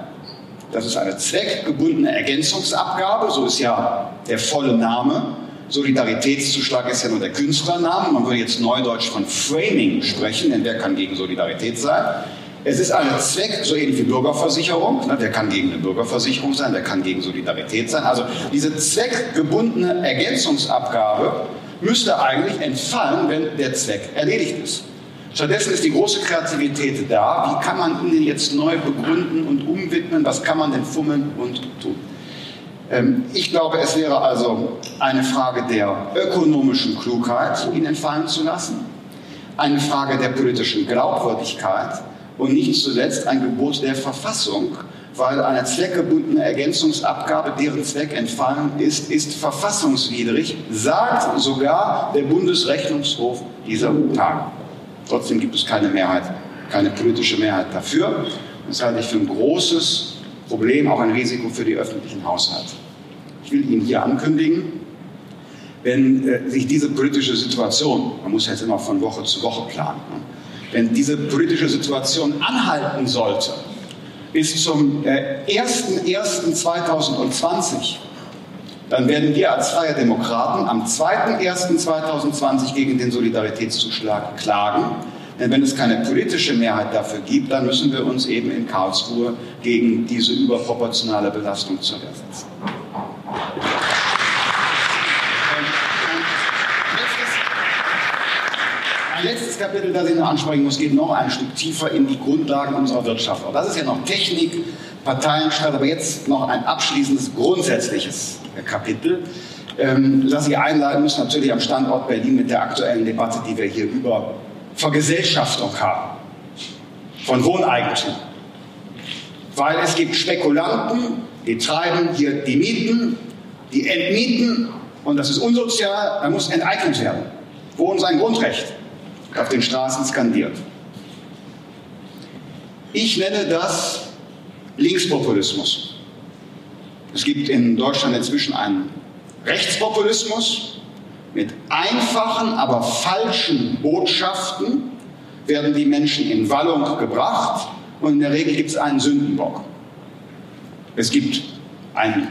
das ist eine zweckgebundene Ergänzungsabgabe, so ist ja der volle Name. Solidaritätszuschlag ist ja nur der Künstlername. Man würde jetzt neudeutsch von Framing sprechen, denn wer kann gegen Solidarität sein? Es ist eine Zweck, so ähnlich wie Bürgerversicherung. Ne? Wer kann gegen eine Bürgerversicherung sein? Wer kann gegen Solidarität sein? Also diese zweckgebundene Ergänzungsabgabe müsste eigentlich entfallen, wenn der Zweck erledigt ist. Stattdessen ist die große Kreativität da. Wie kann man ihn jetzt neu begründen und umwidmen? Was kann man denn fummeln und tun? Ähm, ich glaube, es wäre also eine Frage der ökonomischen Klugheit, ihn entfallen zu lassen, eine Frage der politischen Glaubwürdigkeit und nicht zuletzt ein Gebot der Verfassung, weil eine zweckgebundene Ergänzungsabgabe, deren Zweck entfallen ist, ist verfassungswidrig, sagt sogar der Bundesrechnungshof dieser Tage. Trotzdem gibt es keine Mehrheit, keine politische Mehrheit dafür. Das halte ich für ein großes Problem, auch ein Risiko für die öffentlichen Haushalte. Ich will Ihnen hier ankündigen, wenn äh, sich diese politische Situation, man muss jetzt immer von Woche zu Woche planen, ne, wenn diese politische Situation anhalten sollte, bis zum äh, 01.01.2020, dann werden wir als Freie Demokraten am 2.01.2020 gegen den Solidaritätszuschlag klagen. Denn wenn es keine politische Mehrheit dafür gibt, dann müssen wir uns eben in Karlsruhe gegen diese überproportionale Belastung zur Wehr setzen. Ein letztes Kapitel, das ich noch ansprechen muss, geht noch ein Stück tiefer in die Grundlagen unserer Wirtschaft. Auch das ist ja noch Technik, Parteienstreit, aber jetzt noch ein abschließendes, grundsätzliches Kapitel. Ähm, das ich einleiten muss, natürlich am Standort Berlin mit der aktuellen Debatte, die wir hier über Vergesellschaftung haben von Wohneigentum. Weil es gibt Spekulanten, die treiben hier die Mieten, die entmieten und das ist unsozial, da muss enteignet werden. Wohnen ist ein Grundrecht, auf den Straßen skandiert. Ich nenne das Linkspopulismus. Es gibt in Deutschland inzwischen einen Rechtspopulismus. Mit einfachen, aber falschen Botschaften werden die Menschen in Wallung gebracht und in der Regel gibt es einen Sündenbock. Es gibt einen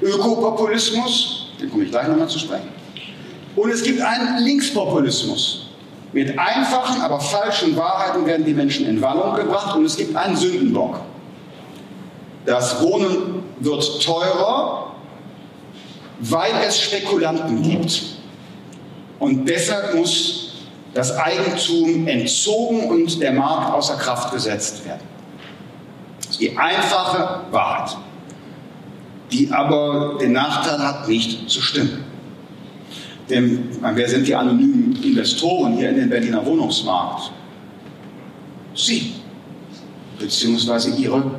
Ökopopulismus, den komme ich gleich nochmal zu sprechen. Und es gibt einen Linkspopulismus. Mit einfachen, aber falschen Wahrheiten werden die Menschen in Wallung gebracht und es gibt einen Sündenbock. Das Wohnen wird teurer, weil es Spekulanten gibt. Und deshalb muss das Eigentum entzogen und der Markt außer Kraft gesetzt werden. Das ist die einfache Wahrheit, die aber den Nachteil hat, nicht zu stimmen. Denn wer sind die anonymen Investoren hier in den Berliner Wohnungsmarkt? Sie, beziehungsweise ihre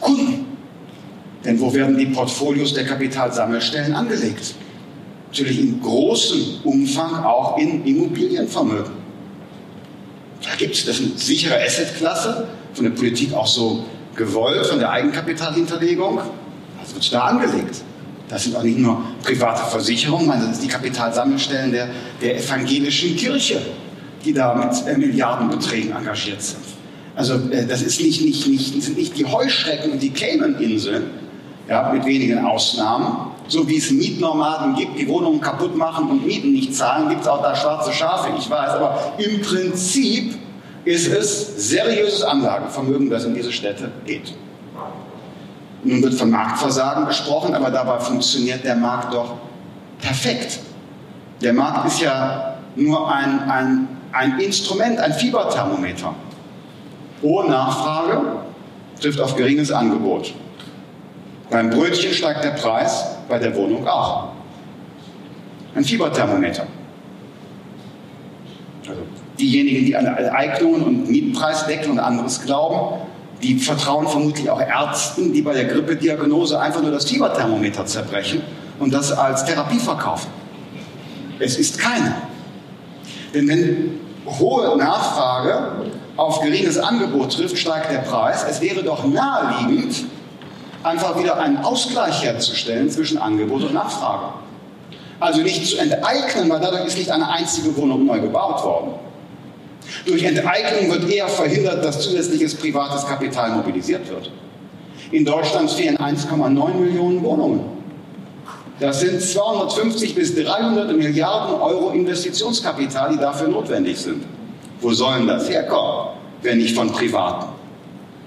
Kunden. Denn wo werden die Portfolios der Kapitalsammelstellen angelegt? Natürlich in großem Umfang auch in Immobilienvermögen. Da gibt es, eine sichere Assetklasse, von der Politik auch so gewollt, von der Eigenkapitalhinterlegung. Das wird da angelegt. Das sind auch nicht nur private Versicherungen, das sind die Kapitalsammelstellen der, der evangelischen Kirche, die da mit äh, Milliardenbeträgen engagiert sind. Also äh, das ist nicht, nicht, nicht, sind nicht die Heuschrecken und die Cayman-Inseln, ja, mit wenigen Ausnahmen. So wie es Mietnomaden gibt, die Wohnungen kaputt machen und Mieten nicht zahlen, gibt es auch da schwarze Schafe, ich weiß. Aber im Prinzip ist es seriöses Anlagevermögen, das in diese Städte geht. Nun wird von Marktversagen gesprochen, aber dabei funktioniert der Markt doch perfekt. Der Markt ist ja nur ein, ein, ein Instrument, ein Fieberthermometer. Hohe Nachfrage trifft auf geringes Angebot. Beim Brötchen steigt der Preis, bei der Wohnung auch. Ein Fieberthermometer. Also diejenigen, die an Eignungen und Mietpreisdeckel und anderes glauben, die vertrauen vermutlich auch Ärzten, die bei der Grippediagnose einfach nur das Fieberthermometer zerbrechen und das als Therapie verkaufen. Es ist keine. Denn wenn hohe Nachfrage auf geringes Angebot trifft, steigt der Preis. Es wäre doch naheliegend, einfach wieder einen Ausgleich herzustellen zwischen Angebot und Nachfrage. Also nicht zu enteignen, weil dadurch ist nicht eine einzige Wohnung neu gebaut worden. Durch Enteignung wird eher verhindert, dass zusätzliches privates Kapital mobilisiert wird. In Deutschland fehlen 1,9 Millionen Wohnungen. Das sind 250 bis 300 Milliarden Euro Investitionskapital, die dafür notwendig sind. Wo sollen das herkommen, wenn nicht von Privaten?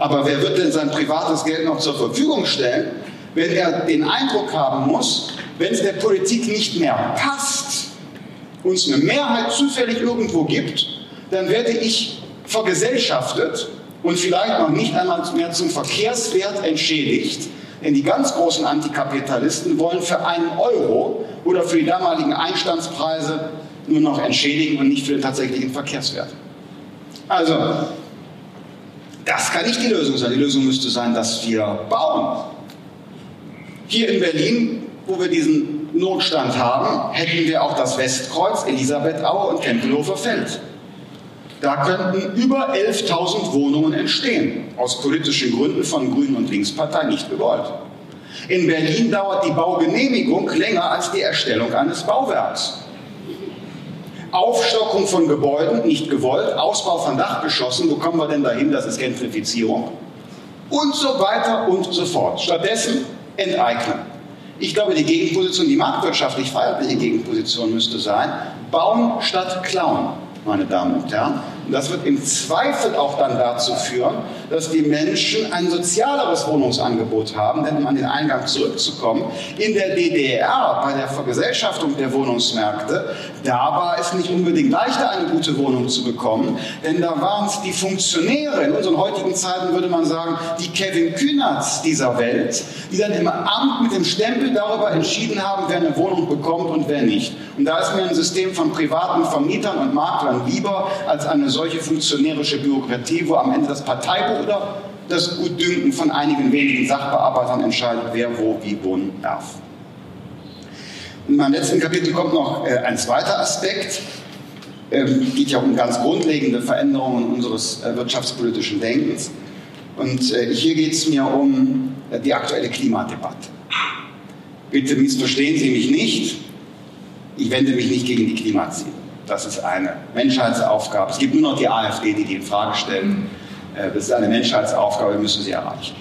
Aber wer wird denn sein privates Geld noch zur Verfügung stellen, wenn er den Eindruck haben muss, wenn es der Politik nicht mehr passt, uns eine Mehrheit zufällig irgendwo gibt, dann werde ich vergesellschaftet und vielleicht noch nicht einmal mehr zum Verkehrswert entschädigt. Denn die ganz großen Antikapitalisten wollen für einen Euro oder für die damaligen Einstandspreise nur noch entschädigen und nicht für den tatsächlichen Verkehrswert. Also, das kann nicht die Lösung sein. Die Lösung müsste sein, dass wir bauen. Hier in Berlin, wo wir diesen Notstand haben, hätten wir auch das Westkreuz, Elisabethaue und Tempelhofer Feld. Da könnten über 11.000 Wohnungen entstehen, aus politischen Gründen von Grünen und Linkspartei nicht gewollt. In Berlin dauert die Baugenehmigung länger als die Erstellung eines Bauwerks. Aufstockung von Gebäuden, nicht gewollt, Ausbau von Dachgeschossen, wo kommen wir denn dahin, das ist Gentrifizierung und so weiter und so fort. Stattdessen enteignen. Ich glaube, die Gegenposition, die marktwirtschaftlich-freiheitliche Gegenposition müsste sein, bauen statt klauen meine Damen und Herren. Und das wird im Zweifel auch dann dazu führen, dass die Menschen ein sozialeres Wohnungsangebot haben. Denn um an den Eingang zurückzukommen, in der DDR, bei der Vergesellschaftung der Wohnungsmärkte, da war es nicht unbedingt leichter, eine gute Wohnung zu bekommen. Denn da waren es die Funktionäre, in unseren heutigen Zeiten würde man sagen, die Kevin Kühnerts dieser Welt, die dann im Amt mit dem Stempel darüber entschieden haben, wer eine Wohnung bekommt und wer nicht. Und da ist mir ein System von privaten Vermietern und Maklern lieber als eine solche funktionärische Bürokratie, wo am Ende das Parteibuch oder das Gutdünken von einigen wenigen Sachbearbeitern entscheidet, wer wo wie wohnen darf. In meinem letzten Kapitel kommt noch äh, ein zweiter Aspekt. Ähm, geht ja um ganz grundlegende Veränderungen unseres äh, wirtschaftspolitischen Denkens. Und äh, hier geht es mir um äh, die aktuelle Klimadebatte. Bitte missverstehen Sie mich nicht. Ich wende mich nicht gegen die Klimaziele. Das ist eine Menschheitsaufgabe. Es gibt nur noch die AfD, die die in Frage stellen. Äh, das ist eine Menschheitsaufgabe, wir müssen sie erreichen.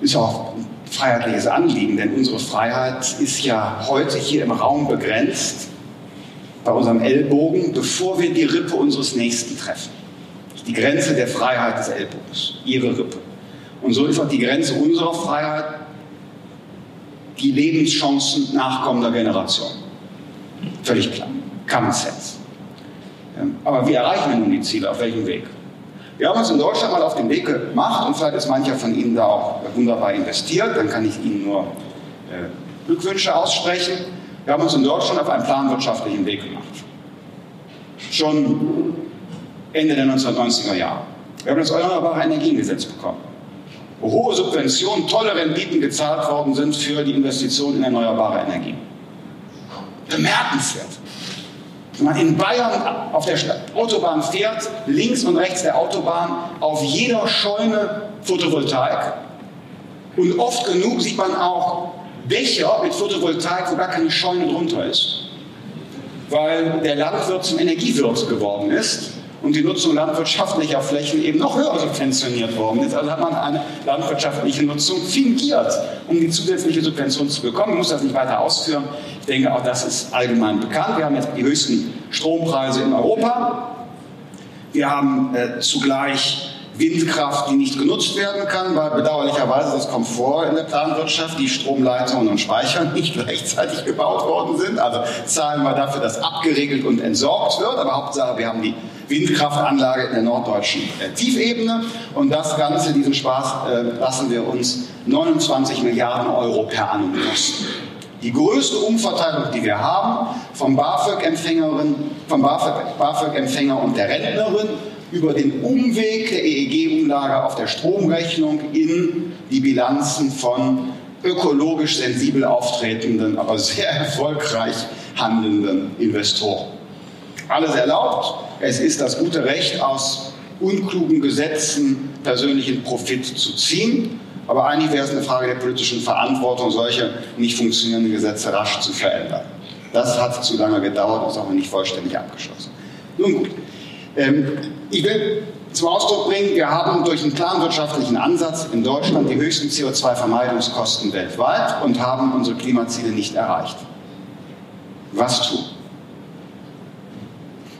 Ist auch ein freiheitliches Anliegen, denn unsere Freiheit ist ja heute hier im Raum begrenzt, bei unserem Ellbogen, bevor wir die Rippe unseres Nächsten treffen. Die Grenze der Freiheit des Ellbogens, ihre Rippe. Und so ist auch die Grenze unserer Freiheit die Lebenschancen nachkommender Generationen. Völlig klar. Common Sense. Aber wie erreichen wir nun die Ziele? Auf welchem Weg? Wir haben uns in Deutschland mal auf den Weg gemacht und vielleicht ist mancher von Ihnen da auch wunderbar investiert. Dann kann ich Ihnen nur äh, Glückwünsche aussprechen. Wir haben uns in Deutschland auf einen planwirtschaftlichen Weg gemacht. Schon Ende der 1990er Jahre. Wir haben das Erneuerbare Energiengesetz bekommen, wo hohe Subventionen, tolle Renditen gezahlt worden sind für die Investition in erneuerbare Energien. Bemerkenswert. Wenn man in Bayern auf der Autobahn fährt, links und rechts der Autobahn, auf jeder Scheune Photovoltaik. Und oft genug sieht man auch Dächer mit Photovoltaik, wo gar keine Scheune drunter ist. Weil der Landwirt zum Energiewirt geworden ist und die Nutzung landwirtschaftlicher Flächen eben noch höher subventioniert worden ist. Also hat man eine landwirtschaftliche Nutzung fingiert, um die zusätzliche Subvention zu bekommen. Ich muss das nicht weiter ausführen. Ich denke, auch das ist allgemein bekannt. Wir haben jetzt die höchsten Strompreise in Europa. Wir haben äh, zugleich Windkraft, die nicht genutzt werden kann, weil bedauerlicherweise das kommt vor in der Planwirtschaft, die Stromleitungen und Speicher nicht gleichzeitig gebaut worden sind. Also zahlen wir dafür, dass abgeregelt und entsorgt wird. Aber Hauptsache, wir haben die Windkraftanlage in der norddeutschen äh, Tiefebene. Und das Ganze, diesen Spaß, äh, lassen wir uns 29 Milliarden Euro per annum kosten. Die größte Umverteilung, die wir haben, vom BAföG-Empfängerin, vom BAföG-Empfänger und der Rentnerin über den Umweg der EEG-Umlage auf der Stromrechnung in die Bilanzen von ökologisch sensibel auftretenden, aber sehr erfolgreich handelnden Investoren. Alles erlaubt. Es ist das gute Recht, aus unklugen Gesetzen persönlichen Profit zu ziehen. Aber eigentlich wäre es eine Frage der politischen Verantwortung, solche nicht funktionierenden Gesetze rasch zu verändern. Das hat zu lange gedauert und ist auch noch nicht vollständig abgeschlossen. Nun gut, ähm, ich will zum Ausdruck bringen, wir haben durch einen planwirtschaftlichen Ansatz in Deutschland die höchsten CO2-Vermeidungskosten weltweit und haben unsere Klimaziele nicht erreicht. Was tun?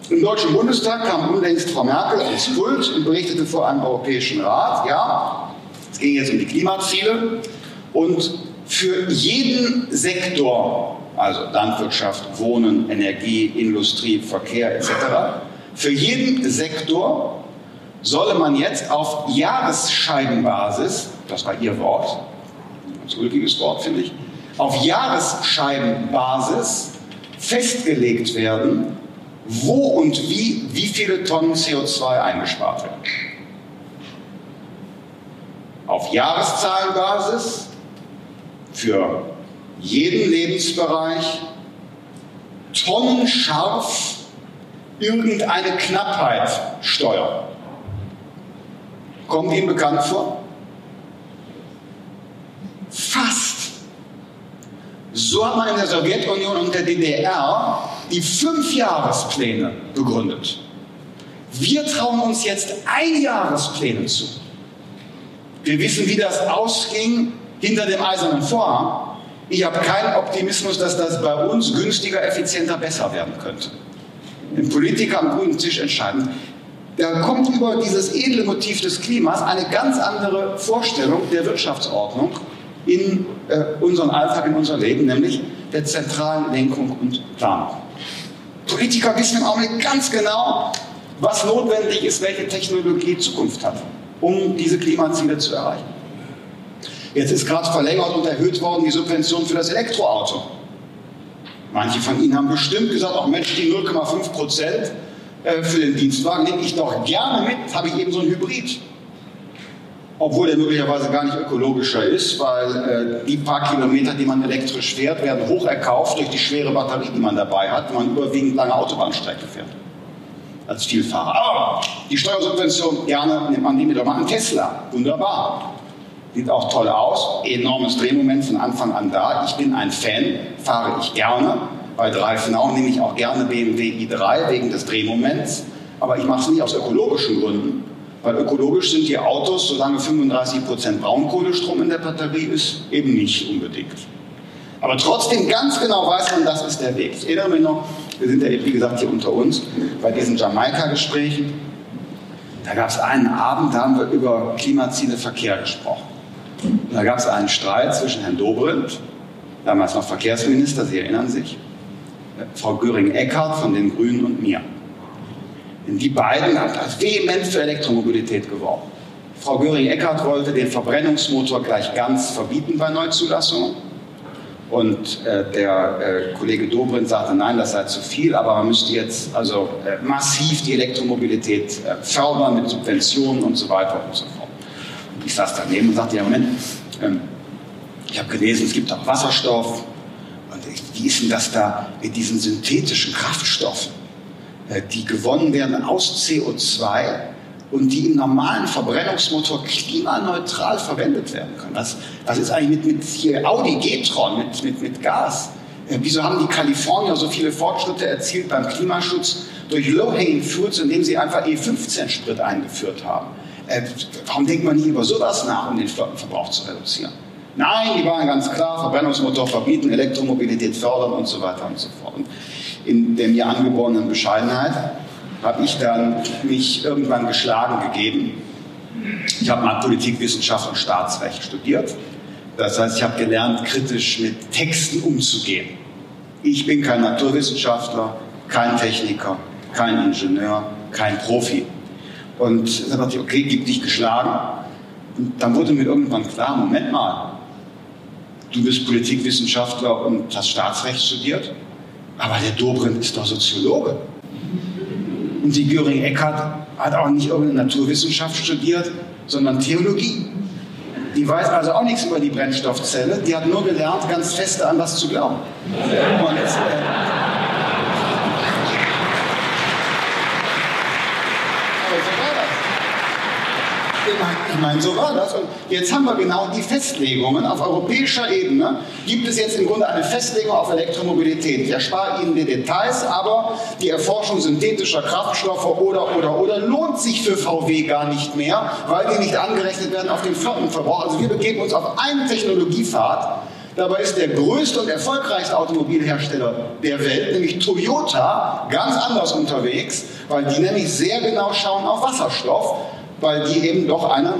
Im Deutschen Bundestag kam unlängst Frau Merkel ans Pult und berichtete vor einem Europäischen Rat, ja, es ging jetzt um die Klimaziele und für jeden Sektor also Landwirtschaft, Wohnen, Energie, Industrie, Verkehr etc., für jeden Sektor solle man jetzt auf Jahresscheibenbasis, das war Ihr Wort, ein ulkiges Wort finde ich, auf Jahresscheibenbasis festgelegt werden, wo und wie wie viele Tonnen CO2 eingespart werden. Auf Jahreszahlenbasis für jeden Lebensbereich tonnenscharf irgendeine Knappheit steuern. Kommt Ihnen bekannt vor? Fast. So hat man in der Sowjetunion und der DDR die Fünfjahrespläne begründet. Wir trauen uns jetzt Einjahrespläne zu. Wir wissen, wie das ausging hinter dem eisernen Vorhang. Ich habe keinen Optimismus, dass das bei uns günstiger, effizienter, besser werden könnte. Wenn Politiker am grünen Tisch entscheiden, da kommt über dieses edle Motiv des Klimas eine ganz andere Vorstellung der Wirtschaftsordnung in äh, unseren Alltag, in unser Leben, nämlich der zentralen Lenkung und Planung. Politiker wissen im Augenblick ganz genau, was notwendig ist, welche Technologie Zukunft hat, um diese Klimaziele zu erreichen. Jetzt ist gerade verlängert und erhöht worden die Subvention für das Elektroauto. Manche von Ihnen haben bestimmt gesagt, auch Mensch, die 0,5 Prozent äh, für den Dienstwagen nehme ich doch gerne mit, habe ich eben so ein Hybrid. Obwohl der möglicherweise gar nicht ökologischer ist, weil äh, die paar Kilometer, die man elektrisch fährt, werden hoch erkauft durch die schwere Batterie, die man dabei hat, wenn man überwiegend lange Autobahnstrecke fährt. Als Vielfahrer. Aber die Steuersubvention, gerne nimmt man die wieder mal an Tesla. Wunderbar. Sieht auch toll aus, enormes Drehmoment von Anfang an da. Ich bin ein Fan, fahre ich gerne. Bei Dreifenau nehme ich auch gerne BMW i3 wegen des Drehmoments. Aber ich mache es nicht aus ökologischen Gründen, weil ökologisch sind die Autos, solange 35% Braunkohlestrom in der Batterie ist, eben nicht unbedingt. Aber trotzdem ganz genau weiß man, das ist der Weg. Ich erinnere mich noch, wir sind ja, wie gesagt, hier unter uns, bei diesen Jamaika-Gesprächen. Da gab es einen Abend, da haben wir über Klimaziele Verkehr gesprochen. Da gab es einen Streit zwischen Herrn Dobrindt, damals noch Verkehrsminister, Sie erinnern sich, Frau Göring-Eckardt von den Grünen und mir. Denn die beiden haben vehement für Elektromobilität geworben. Frau Göring-Eckardt wollte den Verbrennungsmotor gleich ganz verbieten bei Neuzulassungen. Und äh, der äh, Kollege Dobrindt sagte, nein, das sei zu viel, aber man müsste jetzt also äh, massiv die Elektromobilität äh, fördern mit Subventionen und so weiter und so fort. Ich saß daneben und sagte, ja Moment, ähm, ich habe gelesen, es gibt auch Wasserstoff. Und wie ist denn das da mit diesen synthetischen Kraftstoffen, äh, die gewonnen werden aus CO2 und die im normalen Verbrennungsmotor klimaneutral verwendet werden können? Was, was ist eigentlich mit, mit hier Audi G-Tron, mit, mit, mit Gas? Äh, wieso haben die Kalifornier so viele Fortschritte erzielt beim Klimaschutz durch Low-Hanging Fruits, indem sie einfach E15-Sprit eingeführt haben? Äh, warum denkt man nicht über sowas nach, um den Flottenverbrauch zu reduzieren? Nein, die waren ganz klar, Verbrennungsmotor verbieten, Elektromobilität fördern und so weiter und so fort. In der mir angeborenen Bescheidenheit habe ich dann mich irgendwann geschlagen gegeben. Ich habe mal Politikwissenschaft und Staatsrecht studiert. Das heißt, ich habe gelernt, kritisch mit Texten umzugehen. Ich bin kein Naturwissenschaftler, kein Techniker, kein Ingenieur, kein Profi. Und dann dachte ich, okay, gib dich geschlagen. Und dann wurde mir irgendwann klar, Moment mal, du bist Politikwissenschaftler und hast Staatsrecht studiert, aber der Dobrindt ist doch Soziologe. Und die Göring Eckert hat auch nicht irgendeine Naturwissenschaft studiert, sondern Theologie. Die weiß also auch nichts über die Brennstoffzelle, die hat nur gelernt, ganz feste an was zu glauben. Und, äh, Ich meine, so war das. Und jetzt haben wir genau die Festlegungen. Auf europäischer Ebene gibt es jetzt im Grunde eine Festlegung auf Elektromobilität. Ich erspare Ihnen die Details, aber die Erforschung synthetischer Kraftstoffe oder, oder, oder lohnt sich für VW gar nicht mehr, weil die nicht angerechnet werden auf den Flottenverbrauch. Also wir begeben uns auf einen Technologiefahrt, Dabei ist der größte und erfolgreichste Automobilhersteller der Welt, nämlich Toyota, ganz anders unterwegs, weil die nämlich sehr genau schauen auf Wasserstoff weil die eben doch eine,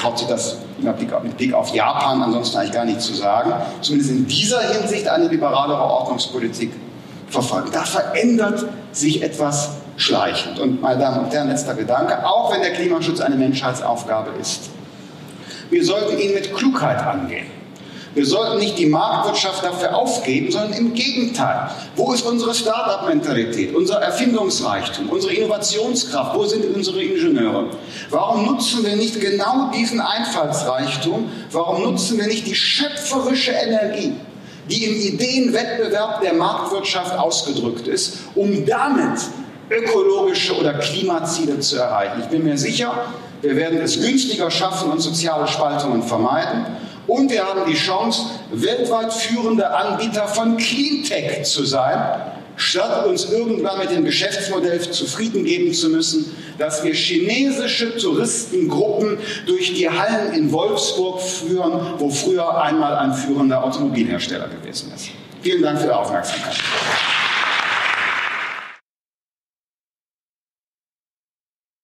traut sich das mit Blick auf Japan ansonsten eigentlich gar nichts zu sagen, zumindest in dieser Hinsicht eine liberalere Ordnungspolitik verfolgen. Da verändert sich etwas schleichend. Und meine Damen und Herren, letzter Gedanke, auch wenn der Klimaschutz eine Menschheitsaufgabe ist, wir sollten ihn mit Klugheit angehen. Wir sollten nicht die Marktwirtschaft dafür aufgeben, sondern im Gegenteil. Wo ist unsere Start-up-Mentalität, unser Erfindungsreichtum, unsere Innovationskraft? Wo sind unsere Ingenieure? Warum nutzen wir nicht genau diesen Einfallsreichtum? Warum nutzen wir nicht die schöpferische Energie, die im Ideenwettbewerb der Marktwirtschaft ausgedrückt ist, um damit ökologische oder Klimaziele zu erreichen? Ich bin mir sicher, wir werden es günstiger schaffen und soziale Spaltungen vermeiden. Und wir haben die Chance, weltweit führende Anbieter von Cleantech zu sein, statt uns irgendwann mit dem Geschäftsmodell zufrieden geben zu müssen, dass wir chinesische Touristengruppen durch die Hallen in Wolfsburg führen, wo früher einmal ein führender Automobilhersteller gewesen ist. Vielen Dank für Ihre Aufmerksamkeit.